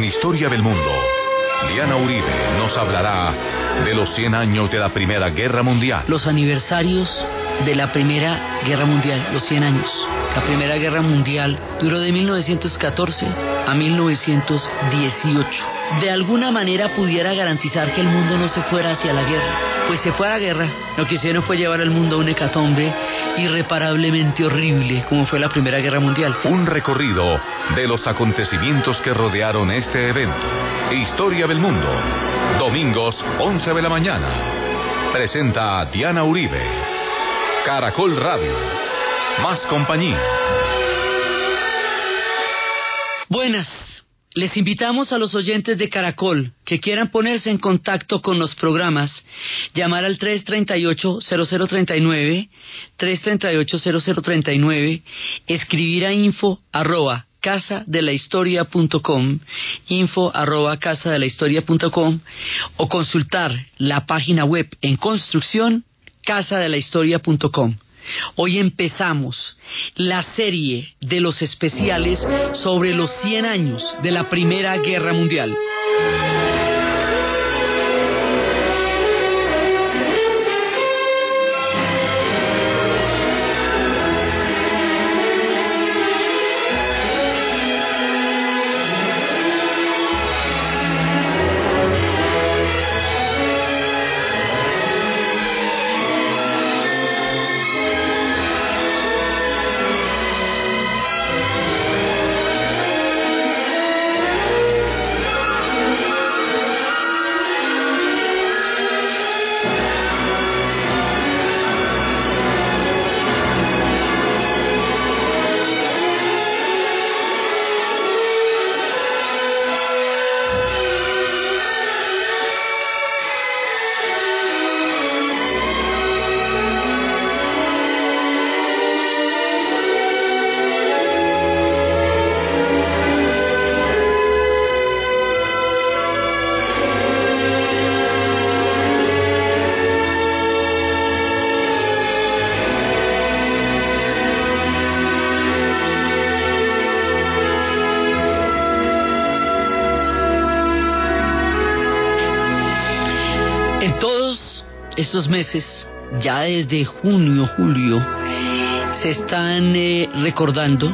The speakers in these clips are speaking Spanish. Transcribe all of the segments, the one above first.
En Historia del Mundo, Diana Uribe nos hablará de los 100 años de la Primera Guerra Mundial. Los aniversarios de la Primera Guerra Mundial, los 100 años. La Primera Guerra Mundial duró de 1914 a 1918. De alguna manera pudiera garantizar que el mundo no se fuera hacia la guerra. Pues se fue a la guerra. Lo que hicieron fue llevar al mundo a un hecatombe irreparablemente horrible, como fue la Primera Guerra Mundial. Un recorrido de los acontecimientos que rodearon este evento. Historia del Mundo. Domingos, 11 de la mañana. Presenta a Diana Uribe. Caracol Radio. Más compañía. Buenas. Les invitamos a los oyentes de Caracol que quieran ponerse en contacto con los programas, llamar al 338-0039, 338-0039, escribir a info arroba casa de la historia.com, info arroba casa de la historia.com o consultar la página web en construcción casa de la historia.com. Hoy empezamos la serie de los especiales sobre los 100 años de la Primera Guerra Mundial. Estos meses, ya desde junio, julio, se están eh, recordando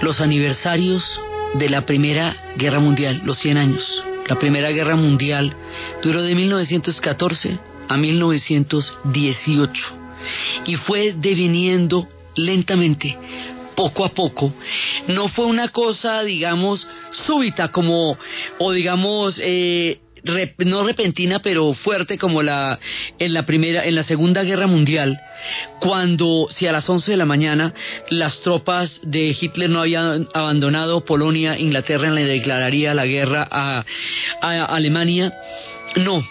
los aniversarios de la Primera Guerra Mundial, los 100 años. La Primera Guerra Mundial duró de 1914 a 1918 y fue deviniendo lentamente, poco a poco. No fue una cosa, digamos, súbita como, o digamos, eh, Rep, no repentina pero fuerte como la en la primera en la segunda guerra mundial cuando si a las 11 de la mañana las tropas de Hitler no habían abandonado Polonia Inglaterra le declararía la guerra a, a Alemania. No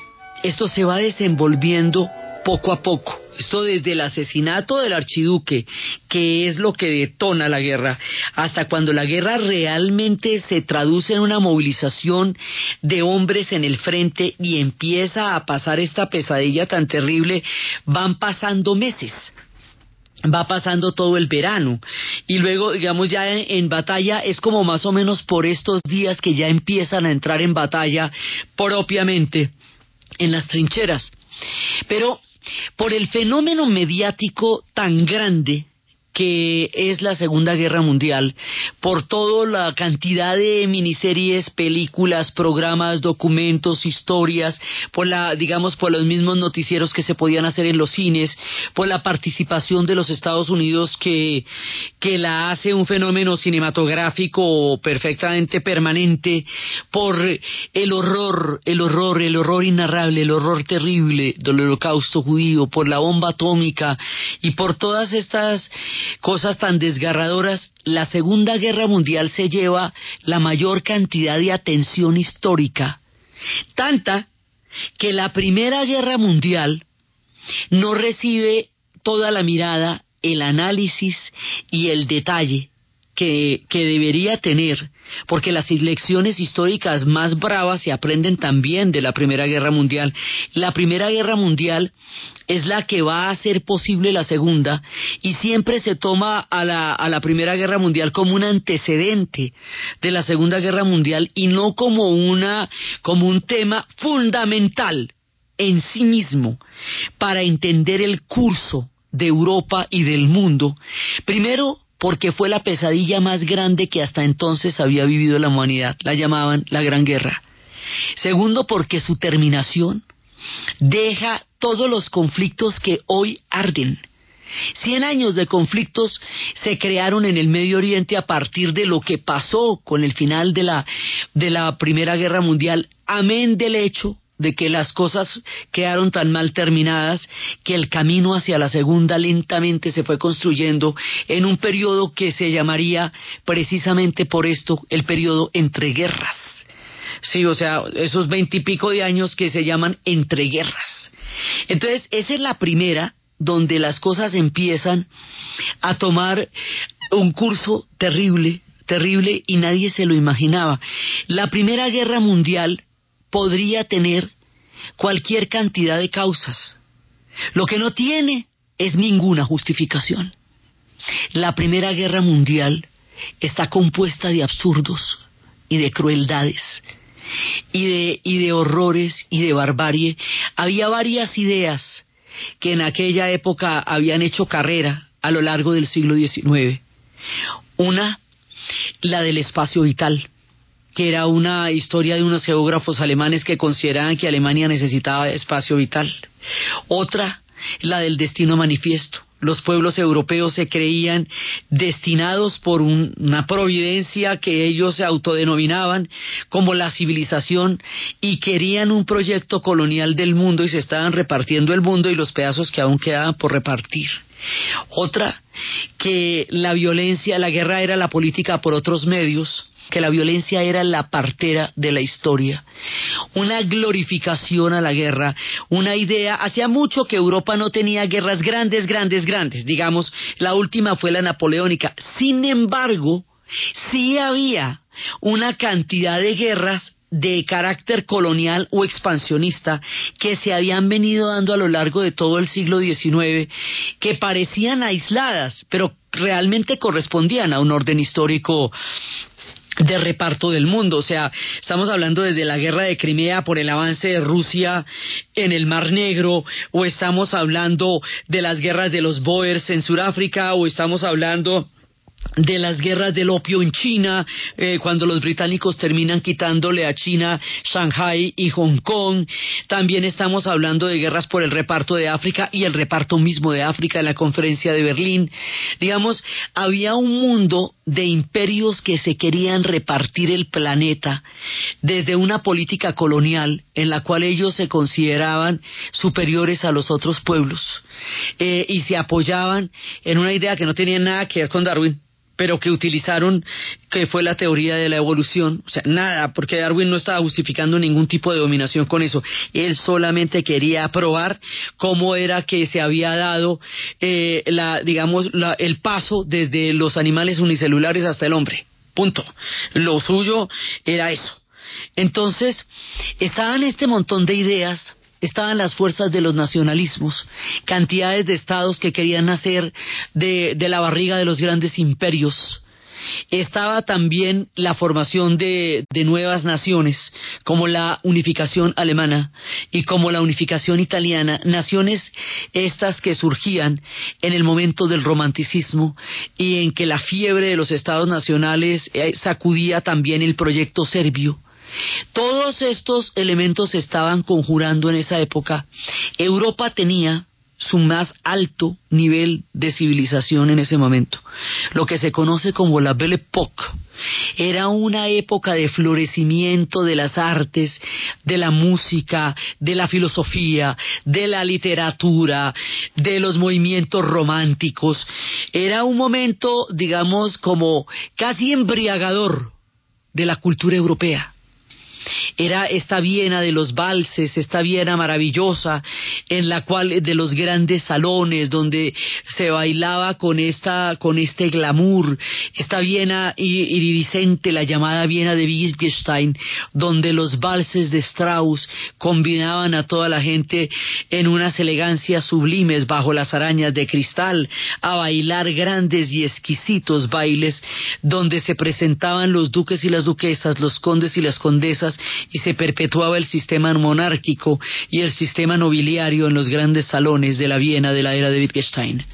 esto se va desenvolviendo poco a poco esto desde el asesinato del archiduque, que es lo que detona la guerra, hasta cuando la guerra realmente se traduce en una movilización de hombres en el frente y empieza a pasar esta pesadilla tan terrible, van pasando meses. Va pasando todo el verano. Y luego digamos ya en, en, batalla es como más o menos por estos días que ya empiezan a entrar en batalla propiamente en las trincheras. Pero por el fenómeno mediático tan grande que es la Segunda Guerra Mundial, por toda la cantidad de miniseries, películas, programas, documentos, historias, por la, digamos, por los mismos noticieros que se podían hacer en los cines, por la participación de los Estados Unidos que, que la hace un fenómeno cinematográfico perfectamente permanente, por el horror, el horror, el horror inarrable, el horror terrible del holocausto judío, por la bomba atómica y por todas estas cosas tan desgarradoras, la Segunda Guerra Mundial se lleva la mayor cantidad de atención histórica, tanta que la Primera Guerra Mundial no recibe toda la mirada, el análisis y el detalle que, debería tener, porque las lecciones históricas más bravas se aprenden también de la Primera Guerra Mundial. La Primera Guerra Mundial es la que va a hacer posible la Segunda y siempre se toma a la, a la Primera Guerra Mundial como un antecedente de la Segunda Guerra Mundial y no como una como un tema fundamental en sí mismo para entender el curso de Europa y del mundo. Primero, porque fue la pesadilla más grande que hasta entonces había vivido la humanidad, la llamaban la Gran Guerra. Segundo, porque su terminación deja todos los conflictos que hoy arden. Cien años de conflictos se crearon en el Medio Oriente a partir de lo que pasó con el final de la, de la Primera Guerra Mundial, amén del hecho de que las cosas quedaron tan mal terminadas que el camino hacia la segunda lentamente se fue construyendo en un periodo que se llamaría precisamente por esto el periodo entre guerras. Sí, o sea, esos veintipico de años que se llaman entre guerras. Entonces, esa es la primera donde las cosas empiezan a tomar un curso terrible, terrible y nadie se lo imaginaba. La Primera Guerra Mundial podría tener cualquier cantidad de causas. Lo que no tiene es ninguna justificación. La Primera Guerra Mundial está compuesta de absurdos y de crueldades y de, y de horrores y de barbarie. Había varias ideas que en aquella época habían hecho carrera a lo largo del siglo XIX. Una, la del espacio vital que era una historia de unos geógrafos alemanes que consideraban que Alemania necesitaba espacio vital. Otra, la del destino manifiesto. Los pueblos europeos se creían destinados por una providencia que ellos se autodenominaban como la civilización y querían un proyecto colonial del mundo y se estaban repartiendo el mundo y los pedazos que aún quedaban por repartir. Otra, que la violencia, la guerra era la política por otros medios que la violencia era la partera de la historia, una glorificación a la guerra, una idea, hacía mucho que Europa no tenía guerras grandes, grandes, grandes, digamos, la última fue la napoleónica, sin embargo, sí había una cantidad de guerras de carácter colonial o expansionista que se habían venido dando a lo largo de todo el siglo XIX, que parecían aisladas, pero realmente correspondían a un orden histórico de reparto del mundo. O sea, estamos hablando desde la guerra de Crimea por el avance de Rusia en el Mar Negro, o estamos hablando de las guerras de los Boers en Sudáfrica, o estamos hablando de las guerras del opio en China, eh, cuando los británicos terminan quitándole a China Shanghai y Hong Kong. También estamos hablando de guerras por el reparto de África y el reparto mismo de África en la conferencia de Berlín. Digamos, había un mundo de imperios que se querían repartir el planeta desde una política colonial en la cual ellos se consideraban superiores a los otros pueblos eh, y se apoyaban en una idea que no tenía nada que ver con Darwin pero que utilizaron, que fue la teoría de la evolución, o sea, nada, porque Darwin no estaba justificando ningún tipo de dominación con eso, él solamente quería probar cómo era que se había dado, eh, la, digamos, el paso desde los animales unicelulares hasta el hombre, punto. Lo suyo era eso. Entonces, estaban este montón de ideas estaban las fuerzas de los nacionalismos, cantidades de estados que querían nacer de, la barriga de los grandes imperios. Estaba también la formación de, nuevas naciones, como la unificación alemana y como la unificación italiana, naciones estas que surgían en el momento del romanticismo y en que la fiebre de los estados nacionales eh, sacudía también el proyecto serbio todos estos elementos se estaban conjurando en esa época. Europa tenía su más alto nivel de civilización en ese momento, lo que se conoce como la Belle Époque. Era una época de florecimiento de las artes, de la música, de la filosofía, de la literatura, de los movimientos románticos. Era un momento, digamos, como casi embriagador de la cultura europea. Era esta Viena de los valses, esta Viena maravillosa, en la cual de los grandes salones donde se bailaba con esta, con este glamour, esta Viena iridiscente, la llamada Viena de Wittgenstein, donde los valses de Strauss combinaban a toda la gente en unas elegancias sublimes bajo las arañas de cristal, a bailar grandes y exquisitos bailes donde se presentaban los duques y las duquesas, los condes y las condesas y se perpetuaba el sistema monárquico y el sistema nobiliario en los grandes salones de la Viena de la era de Wittgenstein.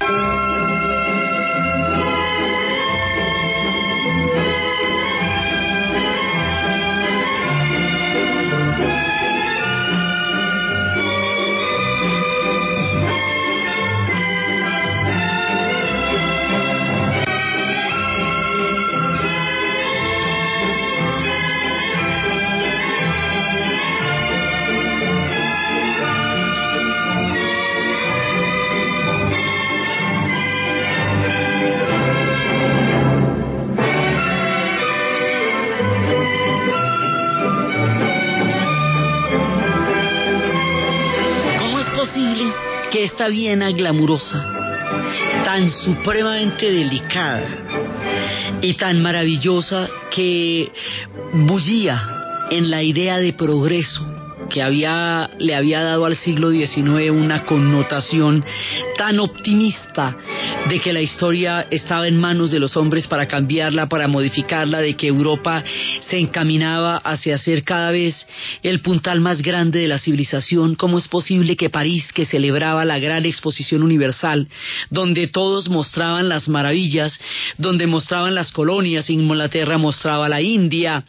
Viena glamurosa, tan supremamente delicada y tan maravillosa que bullía en la idea de progreso que había, le había dado al siglo XIX una connotación tan optimista de que la historia estaba en manos de los hombres para cambiarla, para modificarla, de que Europa se encaminaba hacia ser cada vez el puntal más grande de la civilización. ¿Cómo es posible que París, que celebraba la gran exposición universal, donde todos mostraban las maravillas, donde mostraban las colonias, Inglaterra mostraba la India,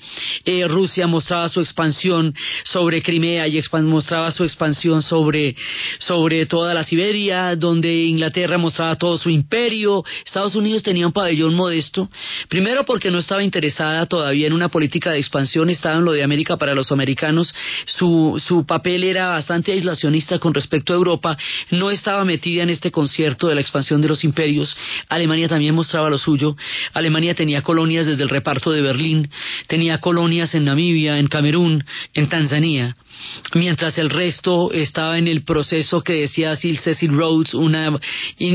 eh, Rusia mostraba su expansión sobre Crimea y mostraba su expansión sobre, sobre toda la Siberia, donde Inglaterra mostraba todo su imperio, Estados Unidos tenía un pabellón modesto, primero porque no estaba interesada todavía en una política de expansión, estaba en lo de América para los americanos, su, su papel era bastante aislacionista con respecto a Europa, no estaba metida en este concierto de la expansión de los imperios, Alemania también mostraba lo suyo, Alemania tenía colonias desde el reparto de Berlín, tenía colonias en Namibia, en Camerún, en Tanzania, mientras el resto estaba en el proceso que decía Cecil Rhodes, una,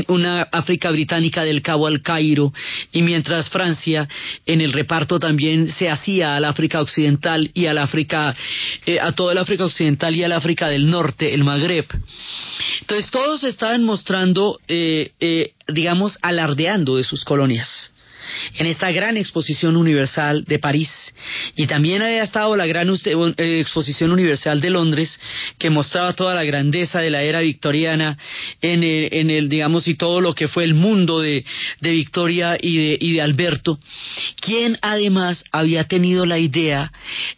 una África británica del Cabo al Cairo, y mientras Francia en el reparto también se hacía al África Occidental y al África, eh, a toda el África Occidental y al África del Norte, el Magreb. Entonces todos estaban mostrando, eh, eh, digamos, alardeando de sus colonias en esta gran exposición universal de París. Y también había estado la gran eh, exposición universal de Londres que mostraba toda la grandeza de la era victoriana en el, digamos y todo lo que fue el mundo de, Victoria y de, y de, Alberto quien además había tenido la idea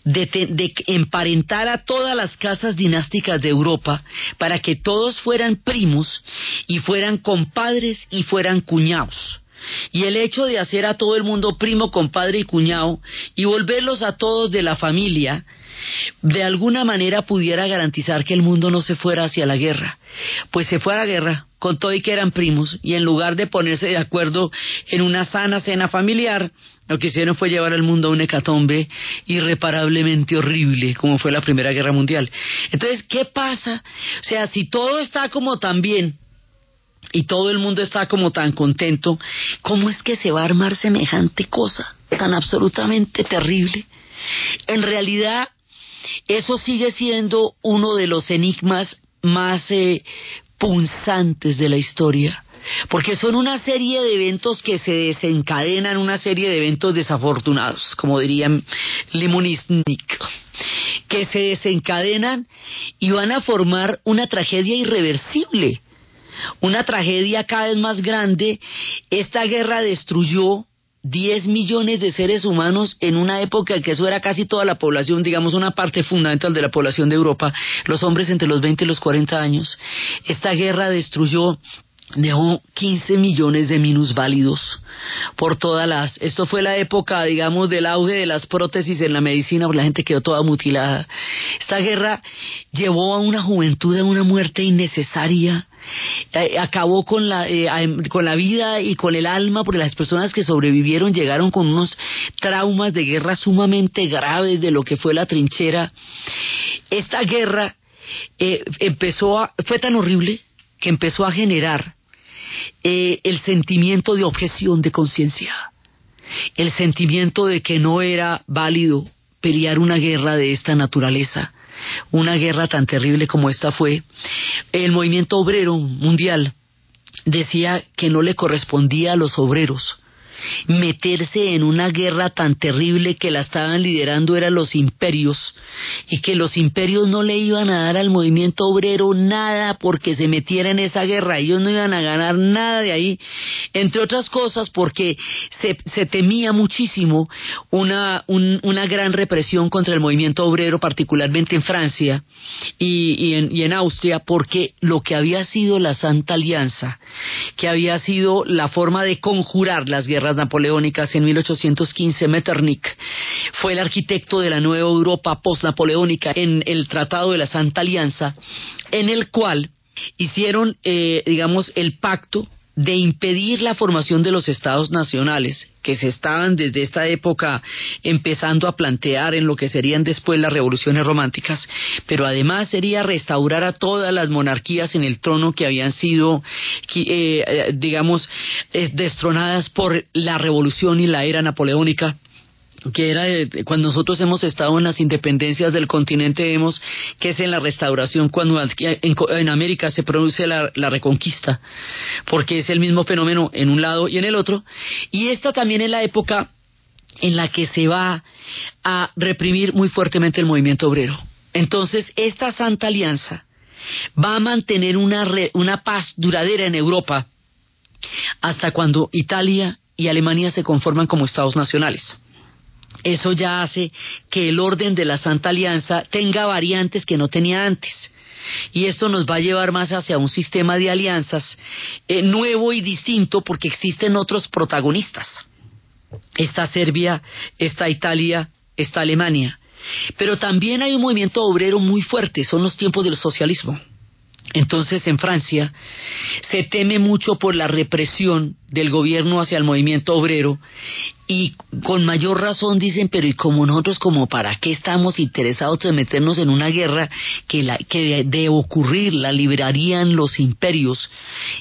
de, de emparentar a todas las casas dinásticas de Europa para que todos fueran primos y fueran compadres y fueran cuñados y el hecho de hacer a todo el mundo primo, compadre y cuñado y volverlos a todos de la familia, de alguna manera pudiera garantizar que el mundo no se fuera hacia la guerra. Pues se fue a la guerra con todo y que eran primos y en lugar de ponerse de acuerdo en una sana cena familiar, lo que hicieron fue llevar al mundo a un hecatombe irreparablemente horrible, como fue la Primera Guerra Mundial. Entonces, ¿qué pasa? O sea, si todo está como tan bien, y todo el mundo está como tan contento, ¿cómo es que se va a armar semejante cosa tan absolutamente terrible? En realidad, eso sigue siendo uno de los enigmas más eh, punzantes de la historia, porque son una serie de eventos que se desencadenan, una serie de eventos desafortunados, como dirían Limonisnik, que se desencadenan y van a formar una tragedia irreversible una tragedia cada vez más grande. Esta guerra destruyó 10 millones de seres humanos en una época en que eso era casi toda la población, digamos una parte fundamental de la población de Europa, los hombres entre los 20 y los 40 años. Esta guerra destruyó dejó 15 millones de minusválidos por todas las... Esto fue la época, digamos, del auge de las prótesis en la medicina, la gente quedó toda mutilada. Esta guerra llevó a una juventud a una muerte innecesaria, eh, acabó con la, eh, con la vida y con el alma, porque las personas que sobrevivieron llegaron con unos traumas de guerra sumamente graves de lo que fue la trinchera. Esta guerra eh, empezó a, fue tan horrible que empezó a generar el sentimiento de objeción de conciencia, el sentimiento de que no era válido pelear una guerra de esta naturaleza, una guerra tan terrible como esta fue, el movimiento obrero mundial decía que no le correspondía a los obreros meterse en una guerra tan terrible que la estaban liderando eran los imperios y que los imperios no le iban a dar al movimiento obrero nada porque se metiera en esa guerra, ellos no iban a ganar nada de ahí, entre otras cosas porque se, temía muchísimo una, una gran represión contra el movimiento obrero, particularmente en Francia y en Austria, porque lo que había sido la Santa Alianza, que había sido la forma de conjurar las guerras napoleónicas en 1815, Metternich fue el arquitecto de la nueva Europa post-napoleónica en el Tratado de la Santa Alianza, en el cual hicieron, eh, digamos, el pacto de impedir la formación de los estados nacionales que se estaban desde esta época empezando a plantear en lo que serían después las revoluciones románticas, pero además sería restaurar a todas las monarquías en el trono que habían sido, eh, digamos, destronadas por la revolución y la era napoleónica que era cuando nosotros hemos estado en las independencias del continente vemos que es en la restauración cuando en, América se produce la, reconquista porque es el mismo fenómeno en un lado y en el otro. Y esta también es la época en la que se va a reprimir muy fuertemente el movimiento obrero. Entonces esta santa alianza va a mantener una, una paz duradera en Europa hasta cuando Italia y Alemania se conforman como estados nacionales eso ya hace que el orden de la Santa Alianza tenga variantes que no tenía antes. Y esto nos va a llevar más hacia un sistema de alianzas eh, nuevo y distinto porque existen otros protagonistas. Está Serbia, está Italia, está Alemania. Pero también hay un movimiento obrero muy fuerte, son los tiempos del socialismo. Entonces en Francia se teme mucho por la represión del gobierno hacia el movimiento obrero y con mayor razón dicen, pero ¿y como nosotros como para qué estamos interesados en meternos en una guerra que, la, que de, ocurrir la librarían los imperios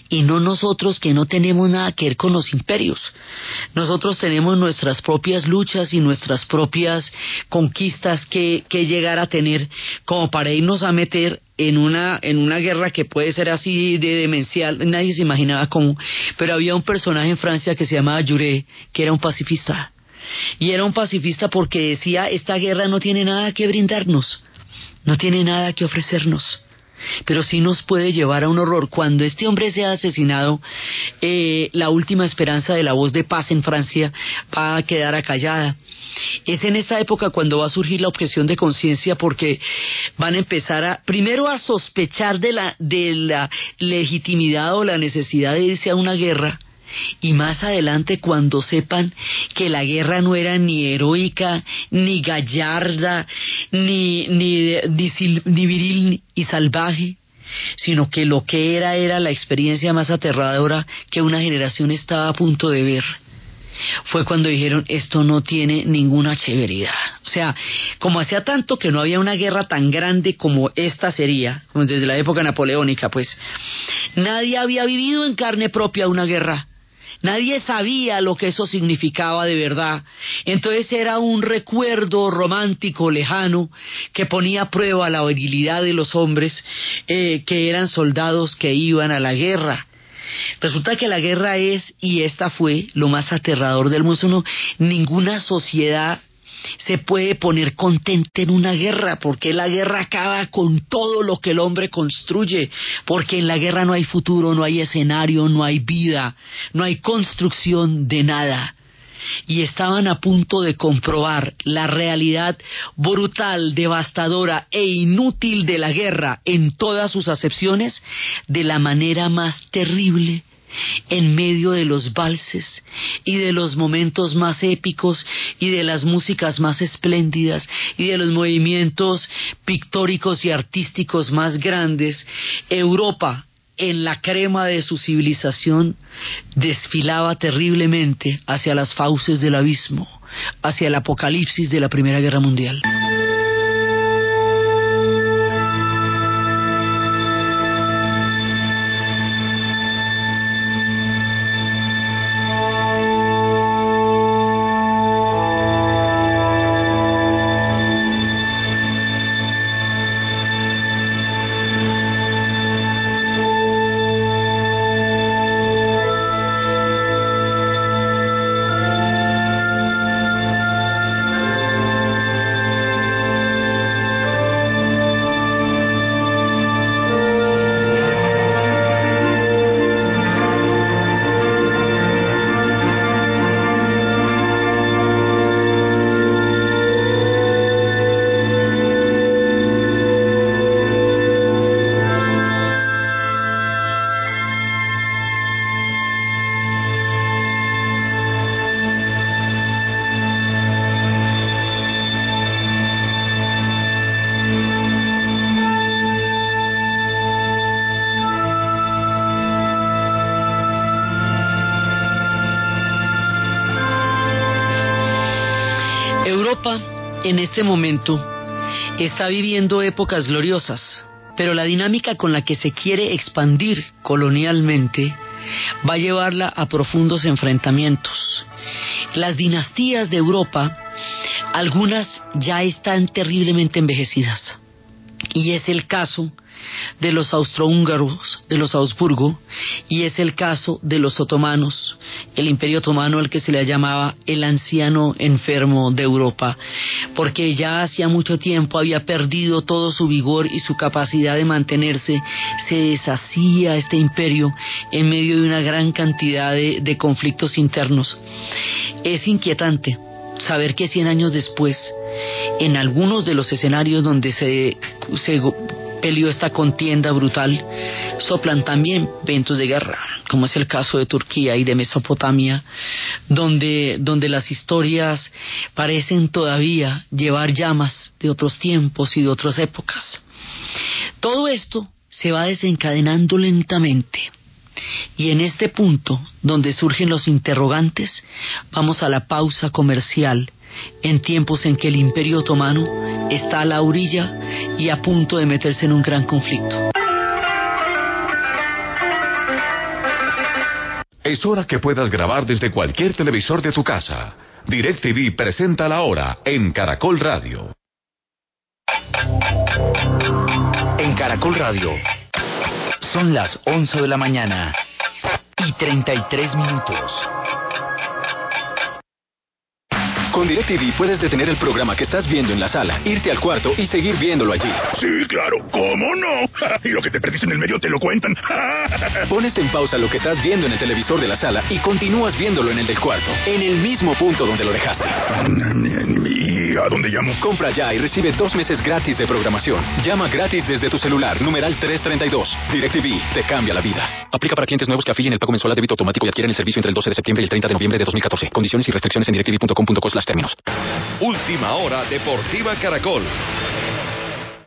y no nosotros que no tenemos nada que ver con los imperios? Nosotros tenemos nuestras propias luchas y nuestras propias conquistas que, que llegar a tener como para irnos a meter en una en una guerra que puede ser así de demencial, nadie se imaginaba cómo, pero había un personaje en Francia que se llamaba Juré, que era un pacifista. Y era un pacifista porque decía, esta guerra no tiene nada que brindarnos, no tiene nada que ofrecernos pero sí nos puede llevar a un horror. Cuando este hombre sea asesinado, eh, la última esperanza de la voz de paz en Francia va a quedar acallada. Es en esa época cuando va a surgir la objeción de conciencia porque van a empezar a, primero a sospechar de la, de la legitimidad o la necesidad de irse a una guerra y más adelante cuando sepan que la guerra no era ni heroica, ni gallarda, ni, ni, viril y salvaje, sino que lo que era era la experiencia más aterradora que una generación estaba a punto de ver fue cuando dijeron esto no tiene ninguna chéveridad. O sea, como hacía tanto que no había una guerra tan grande como esta sería, desde la época napoleónica, pues nadie había vivido en carne propia una guerra. Nadie sabía lo que eso significaba de verdad. Entonces era un recuerdo romántico lejano que ponía a prueba la virilidad de los hombres eh, que eran soldados que iban a la guerra. Resulta que la guerra es, y esta fue, lo más aterrador del mundo. ninguna sociedad se puede poner contente en una guerra, porque la guerra acaba con todo lo que el hombre construye, porque en la guerra no hay futuro, no hay escenario, no hay vida, no hay construcción de nada. Y estaban a punto de comprobar la realidad brutal, devastadora e inútil de la guerra en todas sus acepciones de la manera más terrible en medio de los valses y de los momentos más épicos y de las músicas más espléndidas y de los movimientos pictóricos y artísticos más grandes, Europa en la crema de su civilización desfilaba terriblemente hacia las fauces del abismo, hacia el apocalipsis de la Primera Guerra Mundial. En este momento está viviendo épocas gloriosas, pero la dinámica con la que se quiere expandir colonialmente va a llevarla a profundos enfrentamientos. Las dinastías de Europa, algunas ya están terriblemente envejecidas. Y es el caso de los austrohúngaros, de los Augsburgo, y es el caso de los otomanos, el imperio otomano al que se le llamaba el anciano enfermo de Europa, porque ya hacía mucho tiempo había perdido todo su vigor y su capacidad de mantenerse, se deshacía este imperio en medio de una gran cantidad de, conflictos internos. Es inquietante saber que 100 años después, en algunos de los escenarios donde se peleó esta contienda brutal, soplan también ventos de guerra, como es el caso de Turquía y de Mesopotamia, donde, donde las historias parecen todavía llevar llamas de otros tiempos y de otras épocas. Todo esto se va desencadenando lentamente. Y en este punto, donde surgen los interrogantes, vamos a la pausa comercial en tiempos en que el imperio otomano está a la orilla y a punto de meterse en un gran conflicto. Es hora que puedas grabar desde cualquier televisor de tu casa. DirecTV presenta la hora en Caracol Radio. En Caracol Radio son las 11 de la mañana y 33 minutos. Con DirecTV puedes detener el programa que estás viendo en la sala, irte al cuarto y seguir viéndolo allí. Sí, claro, ¿cómo no? Y lo que te perdiste en el medio te lo cuentan. Pones en pausa lo que estás viendo en el televisor de la sala y continúas viéndolo en el del cuarto, en el mismo punto donde lo dejaste. ¿Y a dónde llamo? Compra ya y recibe dos meses gratis de programación. Llama gratis desde tu celular, numeral 332. DirecTV te cambia la vida. Aplica para clientes nuevos que afilien el pago mensual a débito automático y adquieren el servicio entre el 12 de septiembre y el 30 de noviembre de 2014. Condiciones y restricciones en directv.com.co términos. Última hora Deportiva Caracol.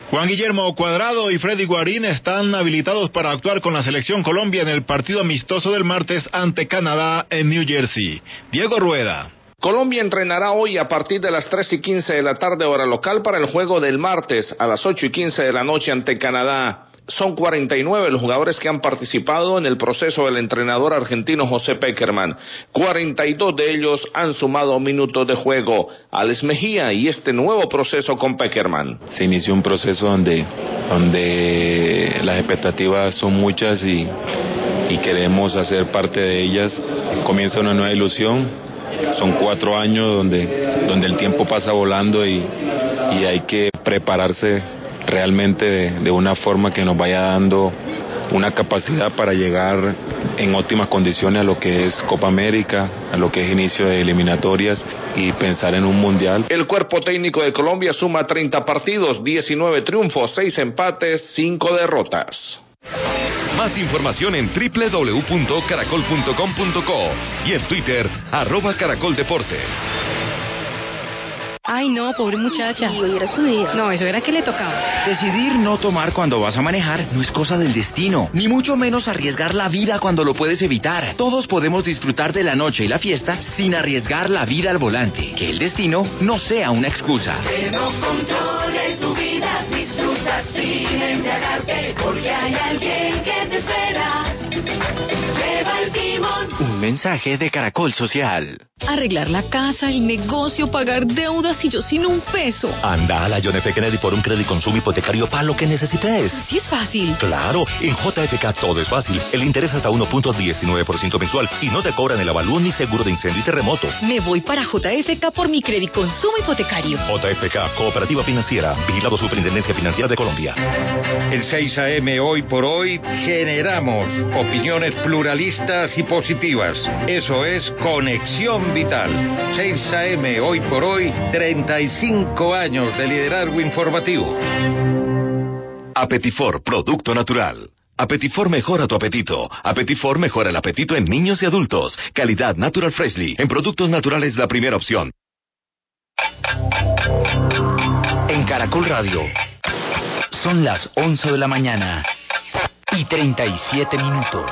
Juan Guillermo Cuadrado y Freddy Guarín están habilitados para actuar con la selección Colombia en el partido amistoso del martes ante Canadá en New Jersey. Diego Rueda. Colombia entrenará hoy a partir de las 3 y 15 de la tarde hora local para el juego del martes a las 8 y 15 de la noche ante Canadá son 49 los jugadores que han participado en el proceso del entrenador argentino José Peckerman. 42 de ellos han sumado minutos de juego. Alex Mejía y este nuevo proceso con Peckerman. Se inició un proceso donde, donde las expectativas son muchas y, y queremos hacer parte de ellas. Comienza una nueva ilusión. Son cuatro años donde, donde el tiempo pasa volando y, y hay que prepararse realmente de, una forma que nos vaya dando una capacidad para llegar en óptimas condiciones a lo que es Copa América, a lo que es inicio de eliminatorias y pensar en un mundial. El cuerpo técnico de Colombia suma 30 partidos, 19 triunfos, 6 empates, 5 derrotas. Más información en www.caracol.com.co y en Twitter, arroba caracoldeportes. Ay, no, pobre muchacha. Y hoy era su día. No, eso era que le tocaba. Decidir no tomar cuando vas a manejar no es cosa del destino, ni mucho menos arriesgar la vida cuando lo puedes evitar. Todos podemos disfrutar de la noche y la fiesta sin arriesgar la vida al volante. Que el destino no sea una excusa. Que no controle tu vida, disfruta sin embriagarte, porque hay alguien que te espera. Lleva el timón. Un mensaje de Caracol Social. Arreglar la casa, el negocio, pagar deudas y yo sin un peso. Anda a la John F. Kennedy por un crédito consumo hipotecario para lo que necesites. Sí es fácil. Claro, en JFK todo es fácil. El interés hasta 1.19% mensual y no te cobran el avalúo ni seguro de incendio y terremoto. Me voy para JFK por mi crédito consumo hipotecario. JFK, Cooperativa Financiera, Vigilado Superintendencia Financiera de Colombia. En 6 AM hoy por hoy generamos opiniones pluralistas y positivas. Eso es conexión vital. 6 AM hoy por hoy, 35 años de liderazgo informativo. Apetifor, producto natural. Apetifor mejora tu apetito. Apetifor mejora el apetito en niños y adultos. Calidad Natural Freshly. En productos naturales la primera opción. En Caracol Radio. Son las 11 de la mañana y 37 minutos.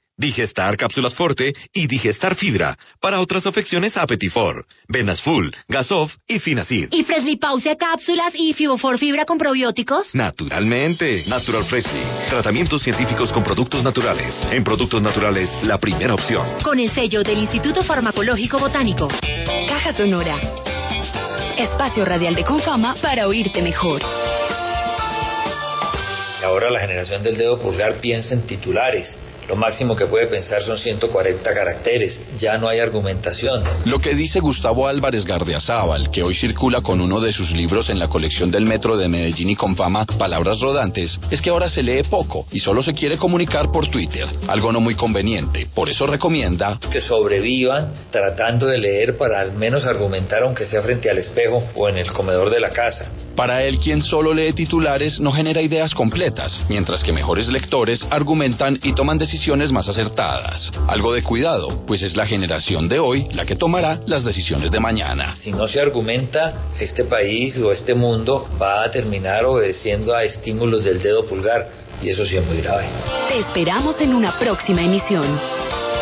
Digestar Cápsulas Forte y Digestar Fibra. Para otras afecciones, Apetifor, Venas Full, Gasof y Finacid. ¿Y Freshly Pause Cápsulas y Fibofor Fibra con probióticos? Naturalmente. Natural Freshly. Tratamientos científicos con productos naturales. En productos naturales, la primera opción. Con el sello del Instituto Farmacológico Botánico. Caja Sonora. Espacio radial de Confama para oírte mejor. Y ahora la generación del dedo pulgar piensa en titulares. Lo máximo que puede pensar son 140 caracteres. Ya no hay argumentación. Lo que dice Gustavo Álvarez Gardiazabal, que hoy circula con uno de sus libros en la colección del Metro de Medellín y con fama, Palabras Rodantes, es que ahora se lee poco y solo se quiere comunicar por Twitter, algo no muy conveniente. Por eso recomienda que sobrevivan tratando de leer para al menos argumentar aunque sea frente al espejo o en el comedor de la casa. Para él, quien solo lee titulares no genera ideas completas, mientras que mejores lectores argumentan y toman decisiones más acertadas. Algo de cuidado, pues es la generación de hoy la que tomará las decisiones de mañana. Si no se argumenta, este país o este mundo va a terminar obedeciendo a estímulos del dedo pulgar y eso sí es muy grave. Te esperamos en una próxima emisión.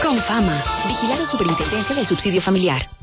Con fama, vigilado Superintendencia del Subsidio Familiar.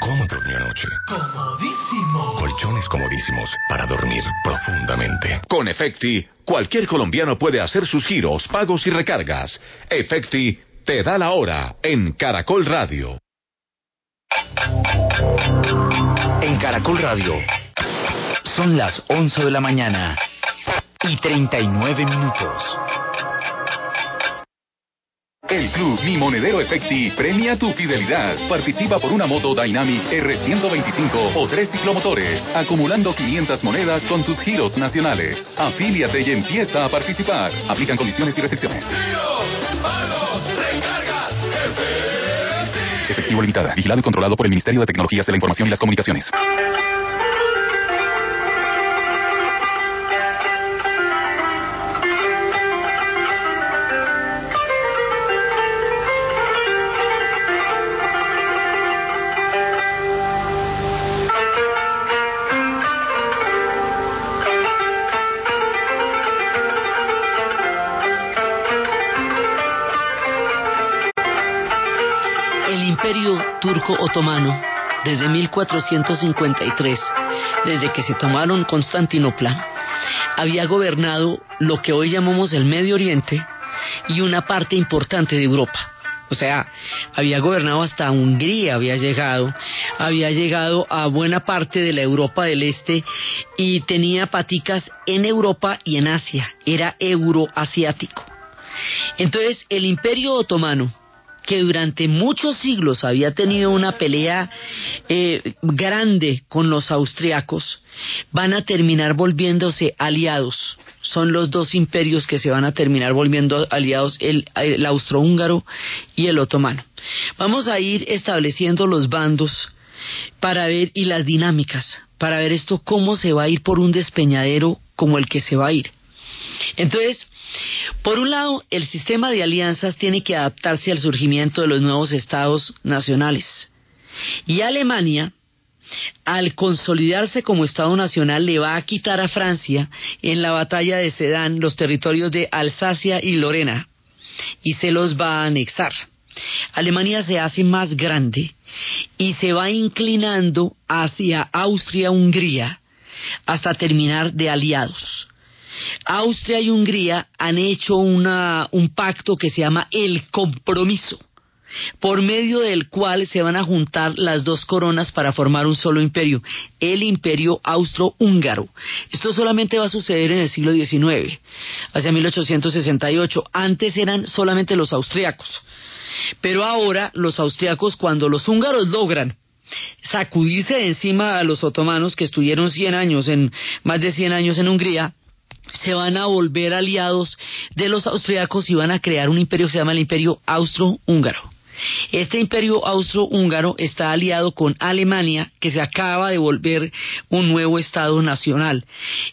¿Cómo durmió anoche? Comodísimo. Colchones comodísimos para dormir profundamente. Con Efecti, cualquier colombiano puede hacer sus giros, pagos y recargas. Efecti te da la hora en Caracol Radio. En Caracol Radio. Son las 11 de la mañana y 39 minutos. El Club Mi Monedero Efecti premia tu fidelidad. Participa por una moto Dynamic R125 o tres ciclomotores, acumulando 500 monedas con tus giros nacionales. Afíliate y empieza a participar. Aplican condiciones y restricciones. Efectivo limitada. Vigilado y controlado por el Ministerio de Tecnologías de la Información y las Comunicaciones. Otomano, desde 1453, desde que se tomaron Constantinopla, había gobernado lo que hoy llamamos el Medio Oriente y una parte importante de Europa. O sea, había gobernado hasta Hungría, había llegado, había llegado a buena parte de la Europa del Este y tenía paticas en Europa y en Asia, era euroasiático. Entonces, el Imperio Otomano, que durante muchos siglos había tenido una pelea eh, grande con los austriacos, van a terminar volviéndose aliados son los dos imperios que se van a terminar volviendo aliados, el, el austrohúngaro y el otomano. Vamos a ir estableciendo los bandos para ver y las dinámicas, para ver esto cómo se va a ir por un despeñadero como el que se va a ir. Entonces, por un lado, el sistema de alianzas tiene que adaptarse al surgimiento de los nuevos estados nacionales. Y Alemania al consolidarse como Estado Nacional, le va a quitar a Francia en la batalla de Sedan los territorios de Alsacia y Lorena y se los va a anexar. Alemania se hace más grande y se va inclinando hacia Austria-Hungría hasta terminar de aliados. Austria y Hungría han hecho un pacto que se llama el compromiso por medio del cual se van a juntar las dos coronas para formar un solo imperio, el imperio austro-húngaro. Esto solamente va a suceder en el siglo XIX, hacia 1868. Antes eran solamente los austriacos, pero ahora los austriacos, cuando los húngaros logran sacudirse de encima a los otomanos que estuvieron 100 años en más de 100 años en Hungría, se van a volver aliados de los austriacos y van a crear un imperio que se llama el Imperio Austro-Húngaro. Este imperio austrohúngaro está aliado con Alemania, que se acaba de volver un nuevo Estado nacional.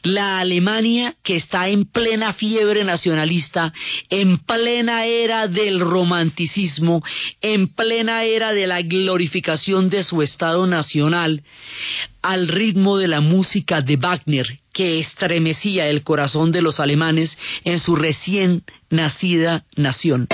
La Alemania que está en plena fiebre nacionalista, en plena era del romanticismo, en plena era de la glorificación de su Estado nacional, al ritmo de la música de Wagner, que estremecía el corazón de los alemanes en su recién nacida nación.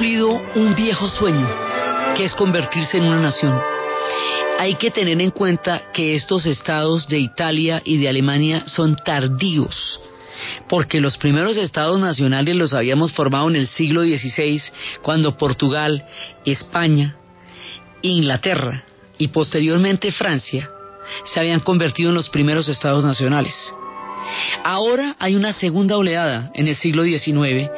Un viejo sueño, que es convertirse en una nación. Hay que tener en cuenta que estos estados de Italia y de Alemania son tardíos, porque los primeros estados nacionales los habíamos formado en el siglo XVI, cuando Portugal, España, Inglaterra y posteriormente Francia se habían convertido en los primeros estados nacionales. Ahora hay una segunda oleada en el siglo XIX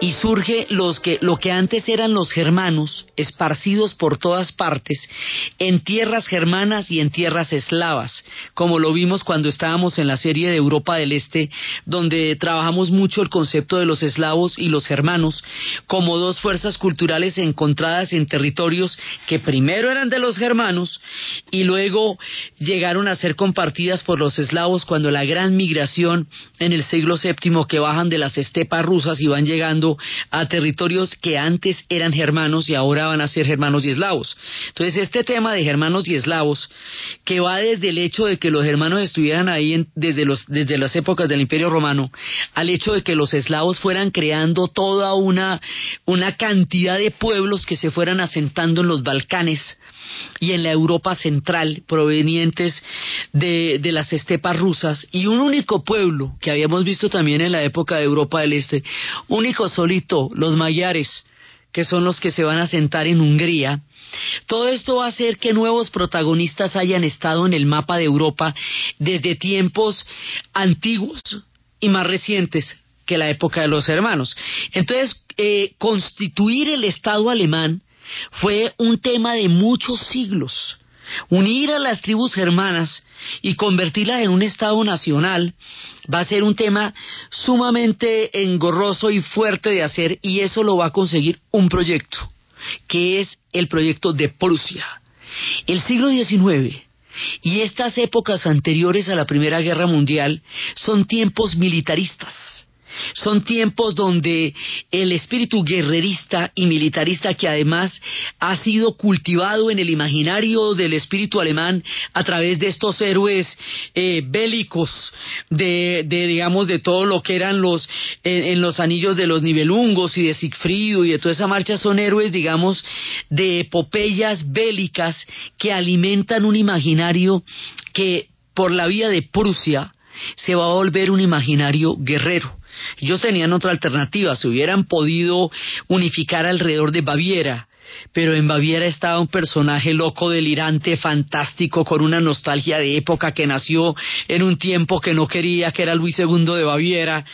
y surge los que, lo que antes eran los germanos, esparcidos por todas partes, en tierras germanas y en tierras eslavas, como lo vimos cuando estábamos en la serie de Europa del Este, donde trabajamos mucho el concepto de los eslavos y los germanos como dos fuerzas culturales encontradas en territorios que primero eran de los germanos y luego llegaron a ser compartidas por los eslavos cuando la gran migración en el siglo VII que bajan de las estepas rusas y van llegando a territorios que antes eran germanos y ahora van a ser germanos y eslavos. Entonces, este tema de germanos y eslavos, que va desde el hecho de que los germanos estuvieran ahí desde, los, desde las épocas del Imperio Romano, al hecho de que los eslavos fueran creando toda una, una cantidad de pueblos que se fueran asentando en los Balcanes, y en la Europa central provenientes de, de, las estepas rusas y un único pueblo que habíamos visto también en la época de Europa del Este, único solito, los mayares, que son los que se van a sentar en Hungría. Todo esto va a hacer que nuevos protagonistas hayan estado en el mapa de Europa desde tiempos antiguos y más recientes que la época de los hermanos. Entonces, eh, constituir el Estado alemán fue un tema de muchos siglos unir a las tribus germanas y convertirlas en un Estado nacional va a ser un tema sumamente engorroso y fuerte de hacer y eso lo va a conseguir un proyecto, que es el proyecto de Prusia. El siglo XIX y estas épocas anteriores a la Primera Guerra Mundial son tiempos militaristas son tiempos donde el espíritu guerrerista y militarista que además ha sido cultivado en el imaginario del espíritu alemán a través de estos héroes eh, bélicos de, digamos de todo lo que eran los en, los anillos de los nivelungos y de Siegfried y de toda esa marcha son héroes digamos de epopeyas bélicas que alimentan un imaginario que por la vía de Prusia se va a volver un imaginario guerrero. Ellos tenían otra alternativa, se hubieran podido unificar alrededor de Baviera, pero en Baviera estaba un personaje loco, delirante, fantástico, con una nostalgia de época que nació en un tiempo que no quería, que era Luis II de Baviera,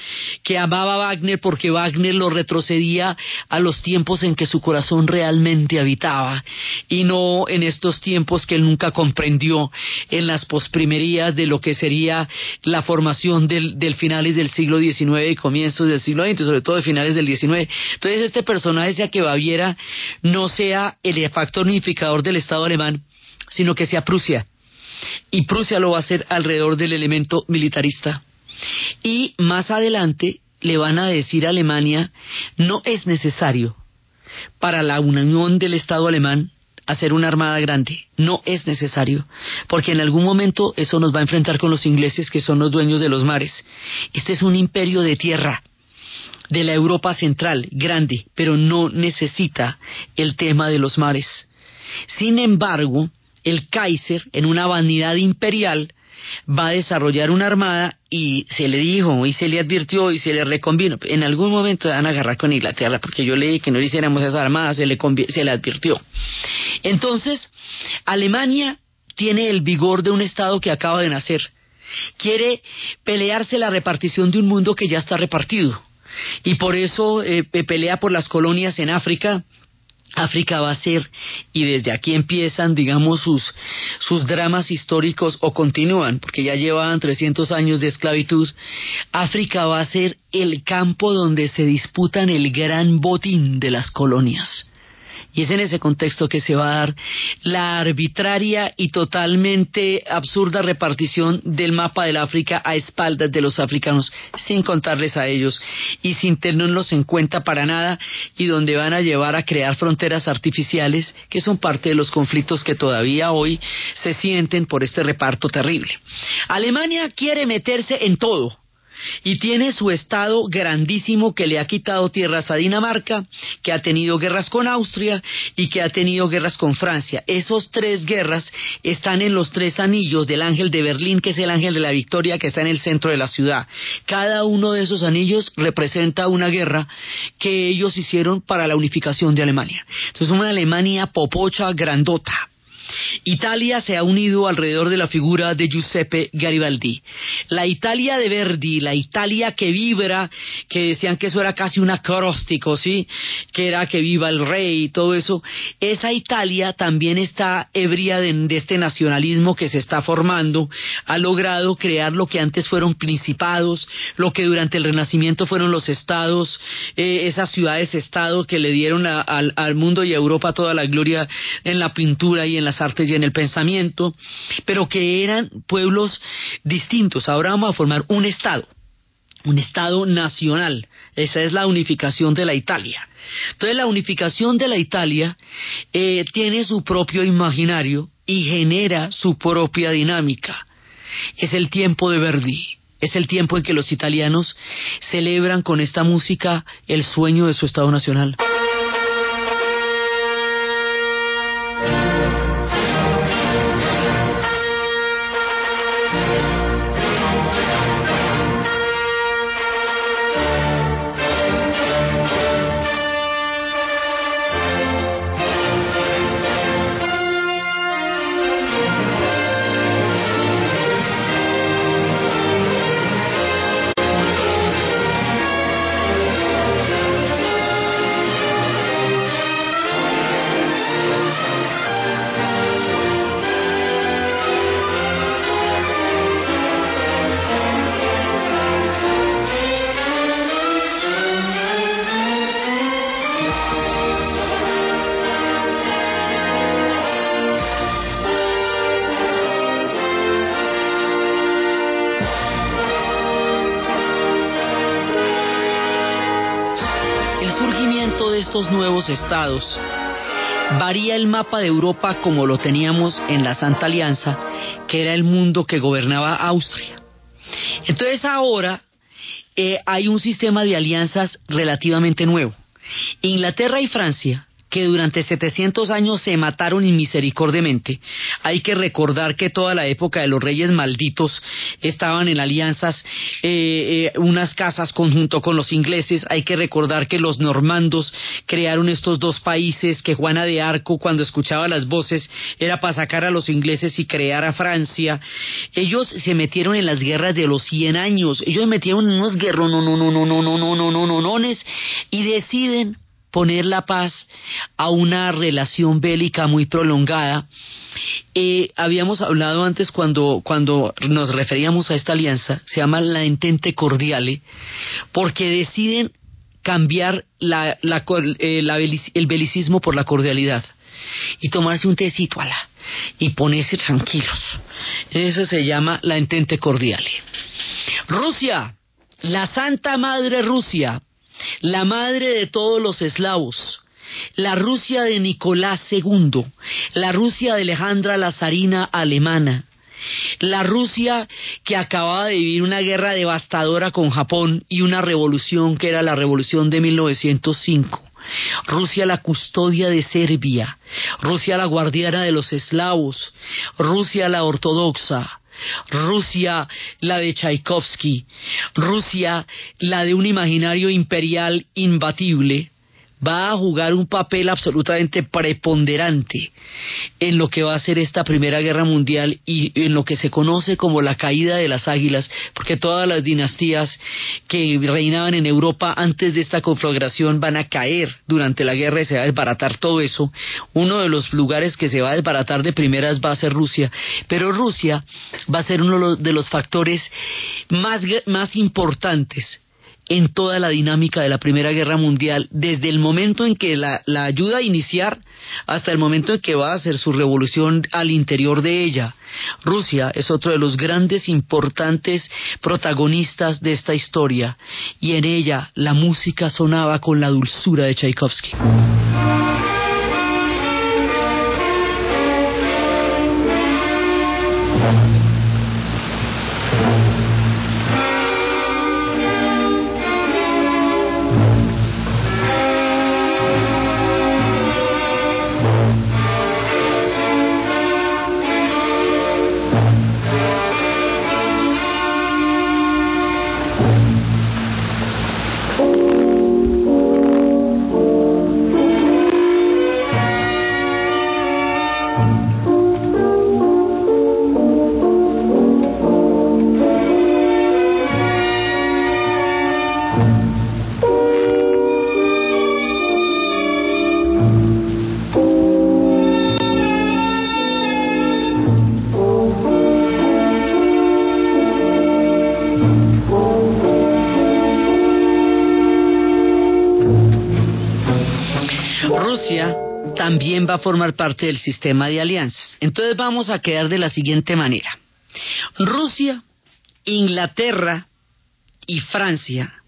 que amaba a Wagner porque Wagner lo retrocedía a los tiempos en que su corazón realmente habitaba y no en estos tiempos que él nunca comprendió en las posprimerías de lo que sería la formación del, del finales del siglo XIX y comienzos del siglo XX, sobre todo de finales del XIX. Entonces este personaje decía que Baviera no sea el factor unificador del Estado alemán, sino que sea Prusia. Y Prusia lo va a hacer alrededor del elemento militarista. Y más adelante le van a decir a Alemania, no es necesario para la unión del Estado alemán hacer una armada grande. No es necesario, porque en algún momento eso nos va a enfrentar con los ingleses que son los dueños de los mares. Este es un imperio de tierra de la Europa central, grande, pero no necesita el tema de los mares. Sin embargo, el Kaiser, en una vanidad imperial, va a desarrollar una armada y se le dijo y se le advirtió y se le reconvino. En algún momento van a agarrar con Inglaterra porque yo leí que no le hiciéramos esa armada, se le, se le advirtió. Entonces, Alemania tiene el vigor de un Estado que acaba de nacer. Quiere pelearse la repartición de un mundo que ya está repartido y por eso eh, pelea por las colonias en África. África va a ser, y desde aquí empiezan, digamos, sus, sus dramas históricos o continúan, porque ya llevaban 300 años de esclavitud. África va a ser el campo donde se disputan el gran botín de las colonias. Y es en ese contexto que se va a dar la arbitraria y totalmente absurda repartición del mapa del África a espaldas de los africanos, sin contarles a ellos y sin tenerlos en cuenta para nada, y donde van a llevar a crear fronteras artificiales que son parte de los conflictos que todavía hoy se sienten por este reparto terrible. Alemania quiere meterse en todo y tiene su estado grandísimo que le ha quitado tierras a Dinamarca, que ha tenido guerras con Austria y que ha tenido guerras con Francia. Esos tres guerras están en los tres anillos del ángel de Berlín, que es el ángel de la victoria que está en el centro de la ciudad. Cada uno de esos anillos representa una guerra que ellos hicieron para la unificación de Alemania. Entonces una Alemania popocha grandota Italia se ha unido alrededor de la figura de Giuseppe Garibaldi. La Italia de Verdi, la Italia que vibra, que decían que eso era casi un acróstico, ¿sí? Que era que viva el rey y todo eso. Esa Italia también está ebria de, este nacionalismo que se está formando. Ha logrado crear lo que antes fueron principados, lo que durante el Renacimiento fueron los estados, eh, esas ciudades-estado que le dieron al, al mundo y a Europa toda la gloria en la pintura y en las artes y en el pensamiento, pero que eran pueblos distintos. Ahora vamos a formar un Estado un Estado nacional. Esa es la unificación de la Italia. Entonces la unificación de la Italia eh, tiene su propio imaginario y genera su propia dinámica. Es el tiempo de Verdi. Es el tiempo en que los italianos celebran con esta música el sueño de su Estado nacional. De Europa como lo teníamos en la Santa Alianza, que era el mundo que gobernaba Austria. Entonces ahora eh, hay un sistema de alianzas relativamente nuevo. Inglaterra y Francia que durante 700 años se mataron inmisericordiamente. Hay que recordar que toda la época de los reyes malditos estaban en alianzas, eh, eh, unas casas conjunto con los ingleses. Hay que recordar que los normandos crearon estos dos países, que Juana de Arco cuando escuchaba las voces era para sacar a los ingleses y crear a Francia. Ellos se metieron en las guerras de los 100 años. Ellos metieron en unos guerros, no, no, no, no, no, no, no, no, no, no, y deciden poner la paz a una relación bélica muy prolongada. Eh, habíamos hablado antes cuando, cuando nos referíamos a esta alianza, se llama la Entente Cordiale, porque deciden cambiar la, la, eh, el belicismo por la cordialidad y tomarse un tecito a la y ponerse tranquilos. Eso se llama la Entente Cordiale. Rusia, la Santa Madre Rusia, la madre de todos los eslavos, la Rusia de Nicolás II, la Rusia de Alejandra la zarina alemana, la Rusia que acababa de vivir una guerra devastadora con Japón y una revolución que era la revolución de 1905. Rusia la custodia de Serbia, Rusia la guardiana de los eslavos, Rusia la ortodoxa, Rusia la de Tchaikovsky, Rusia la de un imaginario imperial imbatible, va a jugar un papel absolutamente preponderante en lo que va a ser esta Primera Guerra Mundial y en lo que se conoce como la caída de las águilas, porque todas las dinastías que reinaban en Europa antes de esta conflagración van a caer durante la guerra y se va a desbaratar todo eso. Uno de los lugares que se va a desbaratar de primeras va a ser Rusia, pero Rusia va a ser uno de los factores más, más importantes en toda la dinámica de la Primera Guerra Mundial, desde el momento en que la, ayuda a iniciar hasta el momento en que va a hacer su revolución al interior de ella. Rusia es otro de los grandes, importantes protagonistas de esta historia, y en ella la música sonaba con la dulzura de Tchaikovsky. Formar parte del sistema de alianzas. Entonces vamos a quedar de la siguiente manera. Rusia, Inglaterra y Francia,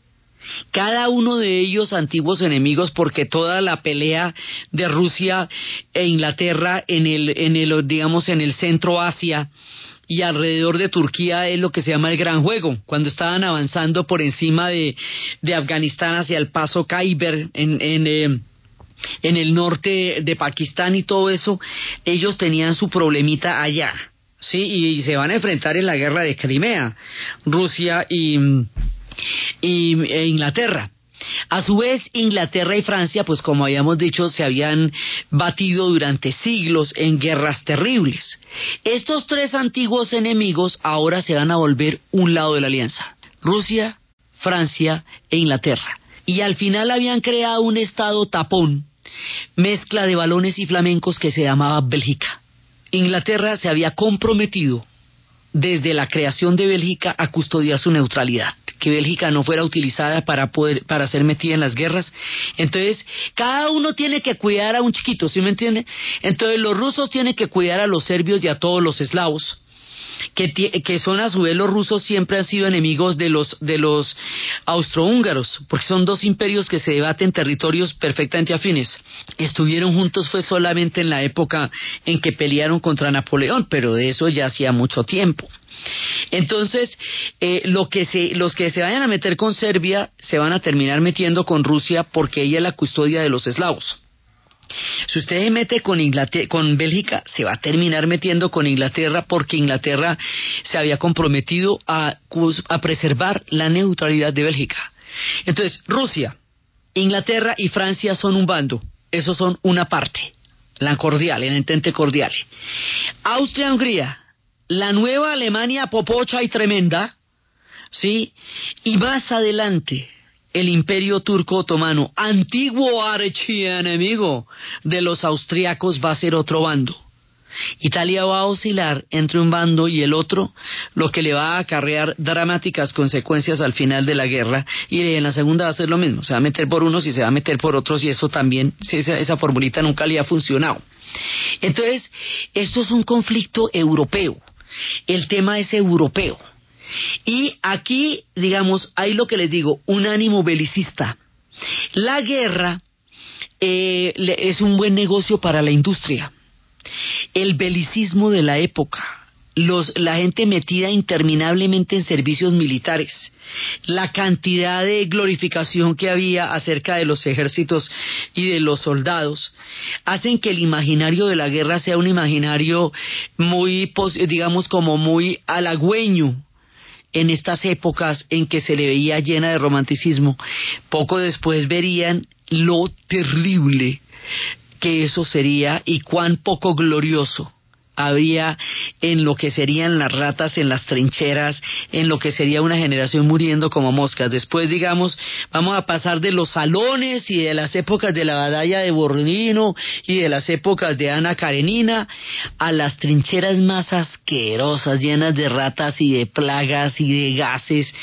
cada uno de ellos antiguos enemigos porque toda la pelea de Rusia e Inglaterra en el, en el digamos en el centro Asia y alrededor de Turquía es lo que se llama el gran juego, cuando estaban avanzando por encima de, de Afganistán hacia el paso Khyber en, en eh, en el norte de Pakistán y todo eso, ellos tenían su problemita allá, ¿sí? Y, se van a enfrentar en la guerra de Crimea, Rusia y, e Inglaterra. A su vez, Inglaterra y Francia, pues como habíamos dicho, se habían batido durante siglos en guerras terribles. Estos tres antiguos enemigos ahora se van a volver un lado de la alianza. Rusia, Francia e Inglaterra. Y al final habían creado un estado tapón mezcla de balones y flamencos que se llamaba Bélgica. Inglaterra se había comprometido desde la creación de Bélgica a custodiar su neutralidad, que Bélgica no fuera utilizada para poder para ser metida en las guerras. Entonces, cada uno tiene que cuidar a un chiquito, ¿sí me entiende? Entonces, los rusos tienen que cuidar a los serbios y a todos los eslavos que, son a su vez los rusos siempre han sido enemigos de los, de los austrohúngaros, porque son dos imperios que se debaten territorios perfectamente afines. Estuvieron juntos fue solamente en la época en que pelearon contra Napoleón, pero de eso ya hacía mucho tiempo. Entonces, eh, lo que se, los que se vayan a meter con Serbia se van a terminar metiendo con Rusia porque ella es la custodia de los eslavos. Si usted se mete con, Bélgica, se va a terminar metiendo con Inglaterra porque Inglaterra se había comprometido a, a preservar la neutralidad de Bélgica. Entonces, Rusia, Inglaterra y Francia son un bando. Esos son una parte, la cordial, el entente cordial. Austria-Hungría, la nueva Alemania popocha y tremenda, ¿sí? Y más adelante, el imperio turco otomano, antiguo archienemigo de los austriacos, va a ser otro bando. Italia va a oscilar entre un bando y el otro, lo que le va a acarrear dramáticas consecuencias al final de la guerra, y en la segunda va a ser lo mismo, se va a meter por unos y se va a meter por otros, y eso también, esa, esa formulita nunca le ha funcionado. Entonces, esto es un conflicto europeo, el tema es europeo. Y aquí, digamos, hay lo que les digo, un ánimo belicista. La guerra eh, es un buen negocio para la industria. El belicismo de la época, los, la gente metida interminablemente en servicios militares, la cantidad de glorificación que había acerca de los ejércitos y de los soldados, hacen que el imaginario de la guerra sea un imaginario muy, digamos, como muy halagüeño en estas épocas en que se le veía llena de romanticismo. Poco después verían lo terrible que eso sería y cuán poco glorioso habría en lo que serían las ratas en las trincheras, en lo que sería una generación muriendo como moscas. Después, digamos, vamos a pasar de los salones y de las épocas de la batalla de Bornino y de las épocas de Ana Karenina a las trincheras más asquerosas, llenas de ratas y de plagas y de gases.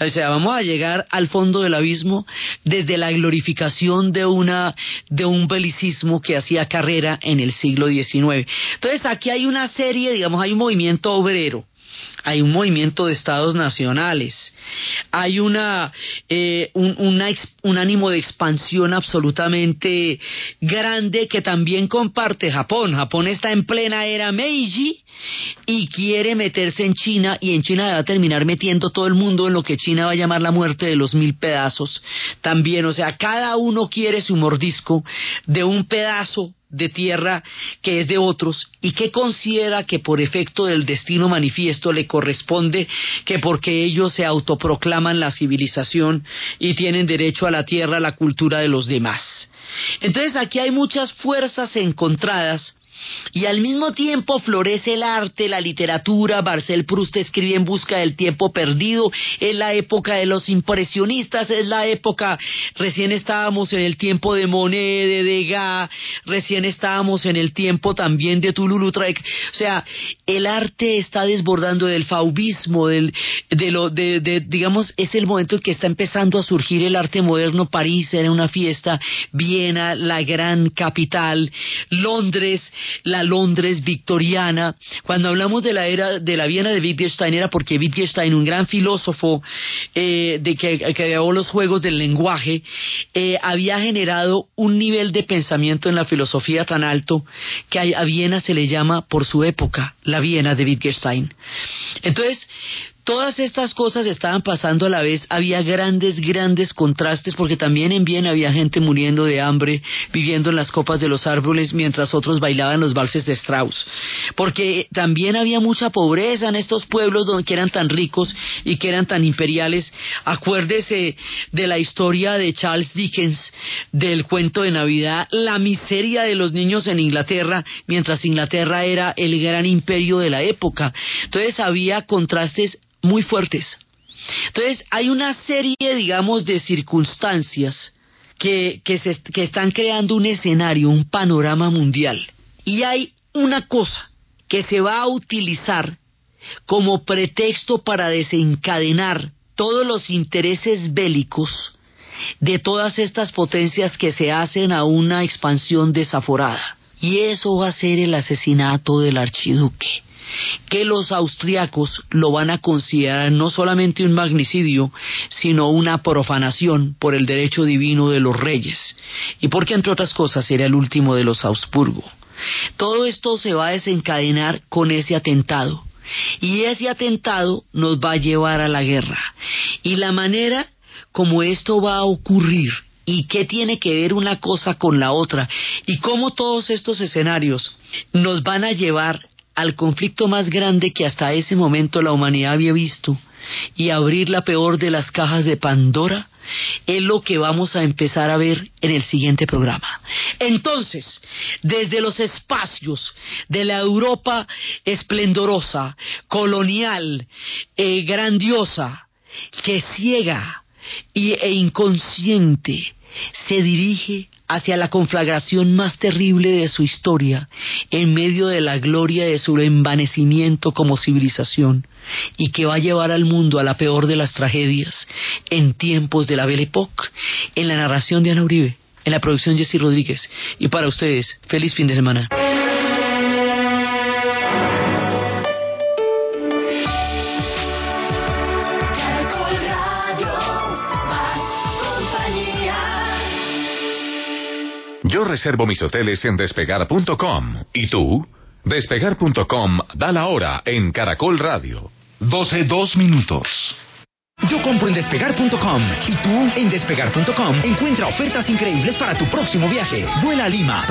O sea, vamos a llegar al fondo del abismo desde la glorificación de una de un belicismo que hacía carrera en el siglo XIX. Entonces, aquí hay una serie, digamos, hay un movimiento obrero, hay un movimiento de estados nacionales, hay una, eh, un, un, ánimo de expansión absolutamente grande que también comparte Japón. Japón está en plena era Meiji y quiere meterse en China y en China va a terminar metiendo todo el mundo en lo que China va a llamar la muerte de los mil pedazos. También, o sea, cada uno quiere su mordisco de un pedazo de tierra que es de otros y que considera que por efecto del destino manifiesto le corresponde que porque ellos se autoproclaman la civilización y tienen derecho a la tierra, a la cultura de los demás. Entonces aquí hay muchas fuerzas encontradas y al mismo tiempo florece el arte, la literatura. Marcel Proust escribe En busca del tiempo perdido. Es la época de los impresionistas, es la época. Recién estábamos en el tiempo de Monet, de Degas, recién estábamos en el tiempo también de Toulouse-Lautrec. O sea, el arte está desbordando del faubismo, del, de lo, de, de, digamos, es el momento en que está empezando a surgir el arte moderno. París era una fiesta, Viena, la gran capital, Londres la Londres victoriana. Cuando hablamos de la era de la Viena de Wittgenstein era porque Wittgenstein, un gran filósofo eh, de que, creó los juegos del lenguaje, eh, había generado un nivel de pensamiento en la filosofía tan alto que a Viena se le llama por su época la Viena de Wittgenstein. Entonces, Todas estas cosas estaban pasando a la vez, había grandes, grandes contrastes, porque también en Viena había gente muriendo de hambre, viviendo en las copas de los árboles, mientras otros bailaban los valses de Strauss. Porque también había mucha pobreza en estos pueblos donde que eran tan ricos y que eran tan imperiales. Acuérdese de la historia de Charles Dickens, del cuento de Navidad, la miseria de los niños en Inglaterra, mientras Inglaterra era el gran imperio de la época. Entonces había contrastes muy fuertes. Entonces, hay una serie, digamos, de circunstancias que, que, que están creando un escenario, un panorama mundial. Y hay una cosa que se va a utilizar como pretexto para desencadenar todos los intereses bélicos de todas estas potencias que se hacen a una expansión desaforada. Y eso va a ser el asesinato del archiduque que los austriacos lo van a considerar no solamente un magnicidio, sino una profanación por el derecho divino de los reyes, y porque entre otras cosas era el último de los Augsburgo. Todo esto se va a desencadenar con ese atentado. Y ese atentado nos va a llevar a la guerra. Y la manera como esto va a ocurrir y qué tiene que ver una cosa con la otra y cómo todos estos escenarios nos van a llevar al conflicto más grande que hasta ese momento la humanidad había visto y abrir la peor de las cajas de Pandora es lo que vamos a empezar a ver en el siguiente programa. Entonces, desde los espacios de la Europa esplendorosa, colonial, eh, grandiosa, que ciega y, e inconsciente, se dirige hacia la conflagración más terrible de su historia, en medio de la gloria de su envanecimiento como civilización, y que va a llevar al mundo a la peor de las tragedias en tiempos de la Belle Époque, en la narración de Ana Uribe, en la producción Jesse Rodríguez. Y para ustedes, feliz fin de semana. Reservo mis hoteles en despegar.com. ¿Y tú? Despegar.com da la hora en Caracol Radio. 12 dos minutos. Yo compro en despegar.com y tú en despegar.com encuentra ofertas increíbles para tu próximo viaje. Vuela a Lima.